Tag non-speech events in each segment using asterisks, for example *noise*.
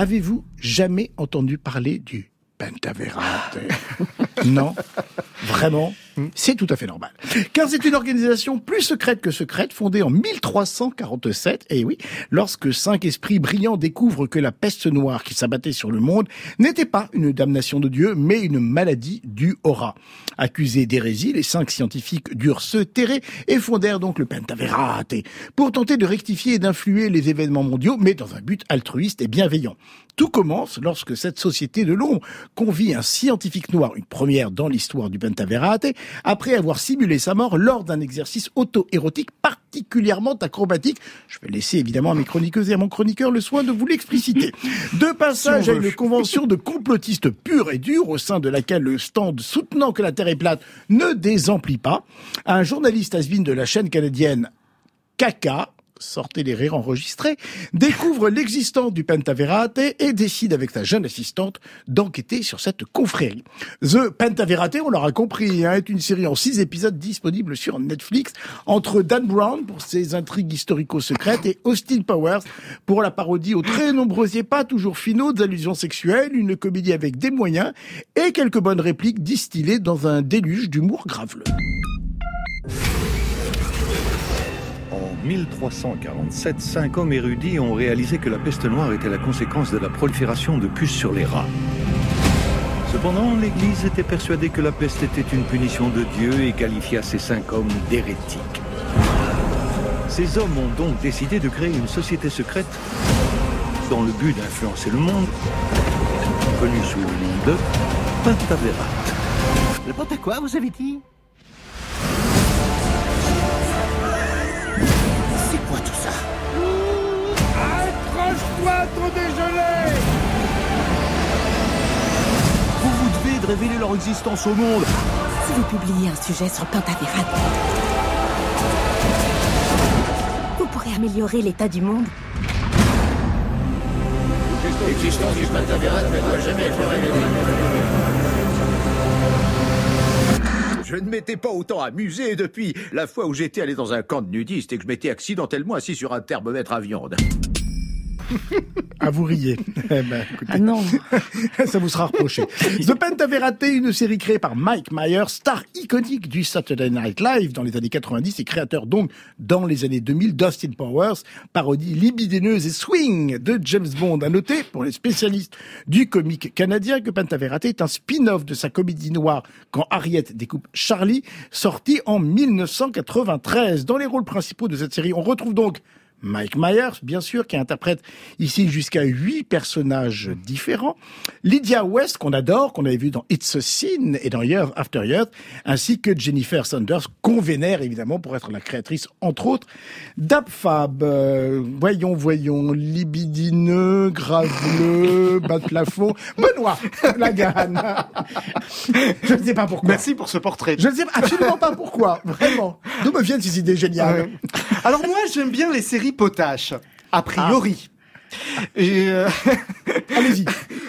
Avez-vous jamais entendu parler du Pentaverate *laughs* Non Vraiment c'est tout à fait normal. Car c'est une organisation plus secrète que secrète, fondée en 1347, et oui, lorsque cinq esprits brillants découvrent que la peste noire qui s'abattait sur le monde n'était pas une damnation de Dieu, mais une maladie du aura. Accusés d'hérésie, les cinq scientifiques durent se terrer et fondèrent donc le Pentaverate pour tenter de rectifier et d'influer les événements mondiaux, mais dans un but altruiste et bienveillant. Tout commence lorsque cette société de l'ombre convie un scientifique noir, une première dans l'histoire du Pentaverate, après avoir simulé sa mort lors d'un exercice auto-érotique particulièrement acrobatique. Je vais laisser évidemment à mes chroniqueuses et à mon chroniqueur le soin de vous l'expliciter. De passage à une convention de complotistes pure et dure au sein de laquelle le stand soutenant que la Terre est plate ne désemplit pas, un journaliste asvin de la chaîne canadienne Kaka sortez les rires enregistrés, découvre l'existence du Pentaverate et décide avec sa jeune assistante d'enquêter sur cette confrérie. The Pentaverate, on l'aura compris, hein, est une série en six épisodes disponible sur Netflix entre Dan Brown pour ses intrigues historico-secrètes et Austin Powers pour la parodie aux très nombreux et pas toujours finaux d'allusions sexuelles, une comédie avec des moyens et quelques bonnes répliques distillées dans un déluge d'humour graveleux. 1347, cinq hommes érudits ont réalisé que la peste noire était la conséquence de la prolifération de puces sur les rats. Cependant, l'Église était persuadée que la peste était une punition de Dieu et qualifia ces cinq hommes d'hérétiques. Ces hommes ont donc décidé de créer une société secrète dans le but d'influencer le monde, connue sous le nom de Pentaverat. Le à quoi, vous avez dit? Vous vous devez de révéler leur existence au monde Si vous publiez un sujet sur Pentaverat, vous pourrez améliorer l'état du monde. L'existence du Pentaverat ne doit jamais être révélée. Je ne m'étais pas autant amusé depuis la fois où j'étais allé dans un camp de nudistes et que je m'étais accidentellement assis sur un thermomètre à viande. *laughs* Ah, vous riez. *laughs* Eh ben, ah non. *laughs* ça vous sera reproché. The Pentaverate, une série créée par Mike Myers, star iconique du Saturday Night Live dans les années 90 et créateur donc dans les années 2000 d'Austin Powers, parodie libidineuse et swing de James Bond. À noter, pour les spécialistes du comique canadien, que Pentaverate est un spin-off de sa comédie noire Quand Harriet découpe Charlie, sorti en 1993. Dans les rôles principaux de cette série, on retrouve donc Mike Myers, bien sûr, qui interprète ici jusqu'à huit personnages différents. Lydia West, qu'on adore, qu'on avait vu dans It's a Sin et dans Year After Year, ainsi que Jennifer Saunders, qu'on vénère évidemment pour être la créatrice, entre autres, d'Abfab. Euh, voyons, voyons, libidineux, graveleux, *laughs* bas de plafond. Benoît Lagarde. *laughs* Je ne sais pas pourquoi. Merci pour ce portrait. Je ne sais absolument pas pourquoi, vraiment. D'où me viennent ces idées géniales Alors moi, j'aime bien les séries potache, a priori. Ah. Euh, *laughs* Allez-y.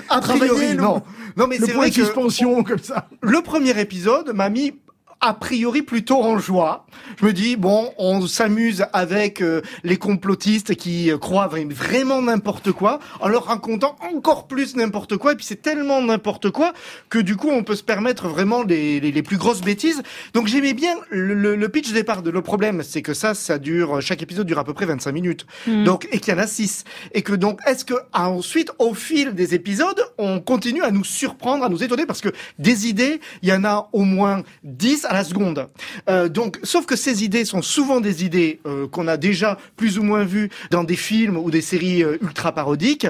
A priori, non. Non, mais c'est vrai que suspension comme ça. Le premier épisode m'a mis a priori plutôt en joie. Je me dis bon, on s'amuse avec euh, les complotistes qui euh, croient vraiment n'importe quoi en leur racontant encore plus n'importe quoi et puis c'est tellement n'importe quoi que du coup on peut se permettre vraiment les, les, plus grosses bêtises. Donc j'aimais bien le, le, pitch départ de le problème, c'est que ça ça dure chaque épisode dure à peu près 25 minutes. Hmm. Donc et qu'il y en a 6 et que donc est-ce que ensuite au fil des épisodes, on continue à nous surprendre, à nous étonner? Parce que des idées, il y en a au moins 10 à la seconde. Euh, donc, sauf que ces idées sont souvent des idées euh, qu'on a déjà plus ou moins vues dans des films ou des séries euh, ultra parodiques.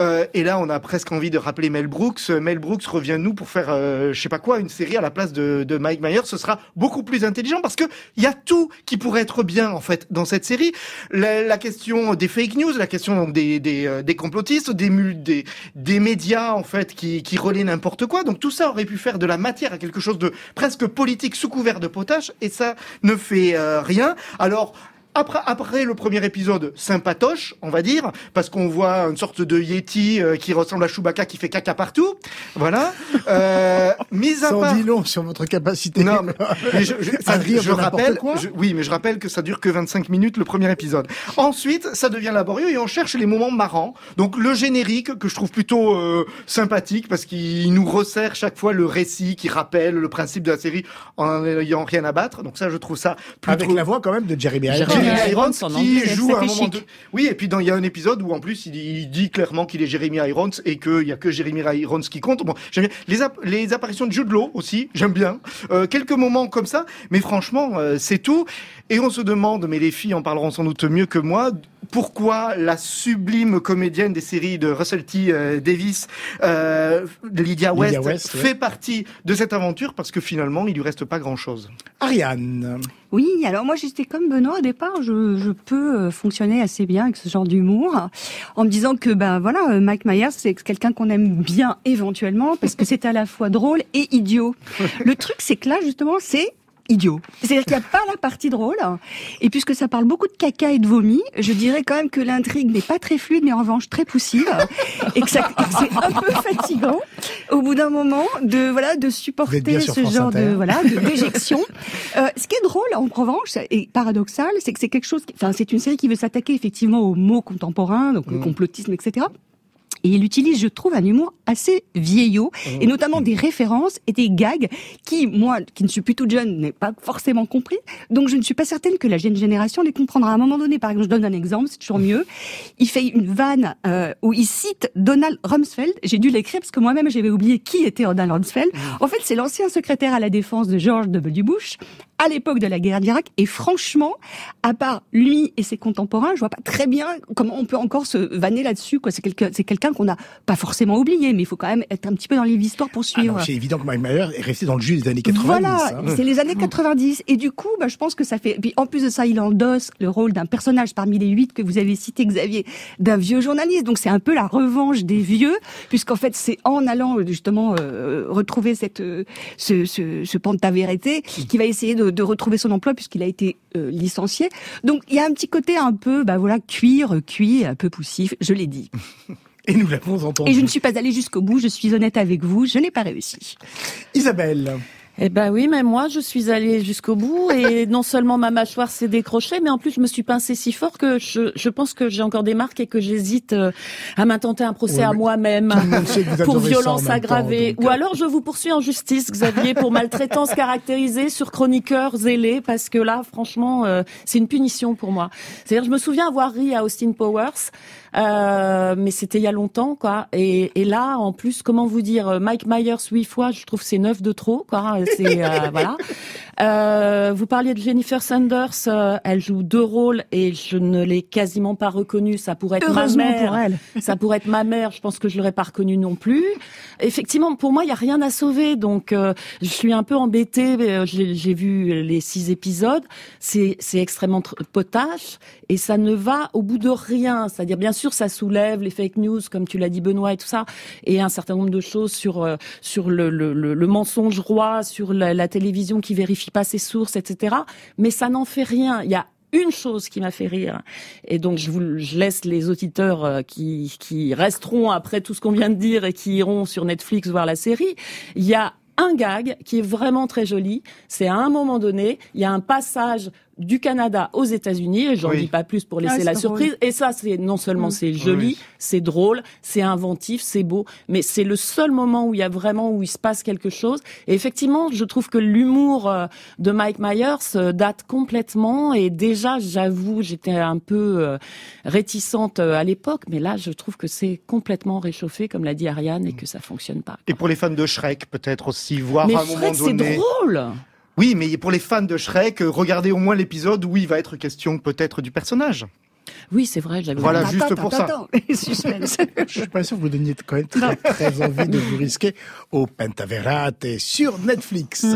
Euh, et là, on a presque envie de rappeler Mel Brooks. Mel Brooks revient nous pour faire, je sais pas quoi, une série à la place de, de Mike Myers. Ce sera beaucoup plus intelligent parce que il y a tout qui pourrait être bien en fait dans cette série. La, la question des fake news, la question donc des, des, des complotistes, des, des, des médias en fait qui, qui relaient n'importe quoi. Donc tout ça aurait pu faire de la matière à quelque chose de presque politique sous couvert de potache et ça ne fait euh, rien. Alors après, après le premier épisode, sympatoche, on va dire, parce qu'on voit une sorte de Yeti euh, qui ressemble à Chewbacca qui fait caca partout. Voilà. Euh, *laughs* mis à Sans part... dit long sur votre capacité. Non, mais, *laughs* mais je, je- ça- rire je rappelle, quoi je- oui, mais je rappelle que ça dure que 25 minutes le premier épisode. Ensuite, ça devient laborieux et on cherche les moments marrants. Donc le générique que je trouve plutôt euh, sympathique parce qu'il nous resserre chaque fois le récit qui rappelle le principe de la série en n'ayant rien à battre. Donc ça, je trouve ça plutôt Avec la voix quand même de Jeremy Irons. Irons qui joue à un moment de... Oui, et puis il y a un épisode où en plus il, il dit clairement qu'il est Jeremy Irons et qu'il y a que Jeremy Irons qui compte. Bon, j'aime bien. Les apparitions de Jude Law aussi, j'aime bien. Euh, quelques moments comme ça, mais franchement, euh, c'est tout. Et on se demande, mais les filles en parleront sans doute mieux que moi, pourquoi la sublime comédienne des séries de Russell T. euh, Davis, euh, Lydia West, Lydia West, ouais. fait partie de cette aventure parce que finalement, il lui reste pas grand-chose. Ariane. Oui, alors moi j'étais comme Benoît au départ, je, je peux euh, fonctionner assez bien avec ce genre d'humour, en me disant que ben voilà, Mike Myers c'est quelqu'un qu'on aime bien éventuellement parce que c'est à la fois drôle et idiot. *laughs* Le truc c'est que là justement c'est idiot. C'est-à-dire qu'il n'y a pas la partie drôle. Et puisque ça parle beaucoup de caca et de vomi, je dirais quand même que l'intrigue n'est pas très fluide, mais en revanche très poussive. Et que, ça- et que c'est un peu fatigant au bout d'un moment de, voilà, de supporter ce genre de, voilà, de déjection. Euh, ce qui est drôle, en revanche, et paradoxal, c'est que c'est quelque chose, enfin, c'est une série qui veut s'attaquer effectivement aux mots contemporains, donc le complotisme, etc. Et il utilise, je trouve, un humour assez vieillot, et notamment des références et des gags qui, moi, qui ne suis plus toute jeune, n'ai pas forcément compris. Donc, je ne suis pas certaine que la jeune génération les comprendra. À un moment donné, par exemple, je donne un exemple, c'est toujours mieux. Il fait une vanne euh, où il cite Donald Rumsfeld. J'ai dû l'écrire parce que moi-même, j'avais oublié qui était Donald Rumsfeld. En fait, c'est l'ancien secrétaire à la défense de George W. Bush à l'époque de la guerre d'Irak. Et franchement, à part lui et ses contemporains, je vois pas très bien comment on peut encore se vanner là-dessus. Quoi, c'est quelqu'un, c'est quelqu'un qu'on n'a pas forcément oublié, mais il faut quand même être un petit peu dans les histoires pour Ah suivre. c'est évident que Mike Myers est resté dans le jus des années 90. Voilà, hein. c'est les années 90. Et du coup, bah, je pense que ça fait. Puis en plus de ça, il endosse le rôle d'un personnage parmi les huit que vous avez cité, Xavier, d'un vieux journaliste. Donc c'est un peu la revanche des vieux, puisqu'en fait c'est en allant justement euh, retrouver cette euh, ce, ce, ce Pantavérité qui va essayer de, de retrouver son emploi puisqu'il a été euh, licencié. Donc il y a un petit côté un peu, bah voilà, cuir, cuit, un peu poussif. Je l'ai dit. *laughs* Et nous l'avons entendu. Et je ne suis pas allée jusqu'au bout. Je suis honnête avec vous. Je n'ai pas réussi. Isabelle. Eh ben oui, mais moi, je suis allée jusqu'au bout et *laughs* non seulement ma mâchoire s'est décrochée, mais en plus, je me suis pincée si fort que je, je pense que j'ai encore des marques et que j'hésite euh, à m'intenter un procès à moi-même *laughs* pour violence temps, aggravée. Ou euh. alors, je vous poursuis en justice, Xavier, pour *laughs* maltraitance caractérisée sur chroniqueur zélé, parce que là, franchement, euh, c'est une punition pour moi. C'est-à-dire, je me souviens avoir ri à Austin Powers, euh, mais c'était il y a longtemps, quoi. Et, et là, en plus, comment vous dire, euh, Mike Myers huit fois, je trouve que c'est neuf de trop, quoi. C'est euh, voilà. Euh, vous parliez de Jennifer Sanders, euh, elle joue deux rôles et je ne l'ai quasiment pas reconnue. Ça pourrait être ma mère. pour elle. *laughs* Ça pourrait être ma mère. Je pense que je l'aurais pas reconnue non plus. Effectivement, pour moi, il y a rien à sauver. Donc, euh, je suis un peu embêtée. Euh, J'ai vu les six épisodes. C'est extrêmement tr- potache et ça ne va au bout de rien. C'est-à-dire, bien sûr, ça soulève les fake news, comme tu l'as dit, Benoît, et tout ça, et un certain nombre de choses sur euh, sur le, le, le, le mensonge roi, sur la, la télévision qui vérifie pas ses sources, etc. Mais ça n'en fait rien. Il y a une chose qui m'a fait rire, et donc je, vous, je laisse les auditeurs euh, qui, qui resteront après tout ce qu'on vient de dire et qui iront sur Netflix voir la série. Il y a un gag qui est vraiment très joli. C'est à un moment donné, il y a un passage du Canada aux États-Unis, et j'en Oui. dis pas plus pour laisser Ah, la surprise. drôle. Et ça, c'est non seulement Mm. c'est joli, Oui. c'est drôle, c'est inventif, c'est beau, mais c'est le seul moment où il y a vraiment où il se passe quelque chose. Et effectivement, je trouve que l'humour euh, de Mike Myers euh, date complètement. Et déjà, j'avoue, j'étais un peu euh, réticente à l'époque, mais là, je trouve que c'est complètement réchauffé, comme l'a dit Ariane, et que ça fonctionne pas. Et pour les fans de Shrek, peut-être aussi voir Mais à un moment Fred, c'est donné. drôle. Oui, mais pour les fans de Shrek, euh, regardez au moins l'épisode où il va être question peut-être du personnage. Oui, c'est vrai, j'avais Voilà, juste attends, pour ça. attends. *laughs* Je suis pas sûr que vous donniez quand même très, très envie de vous risquer au Pentaverate sur Netflix.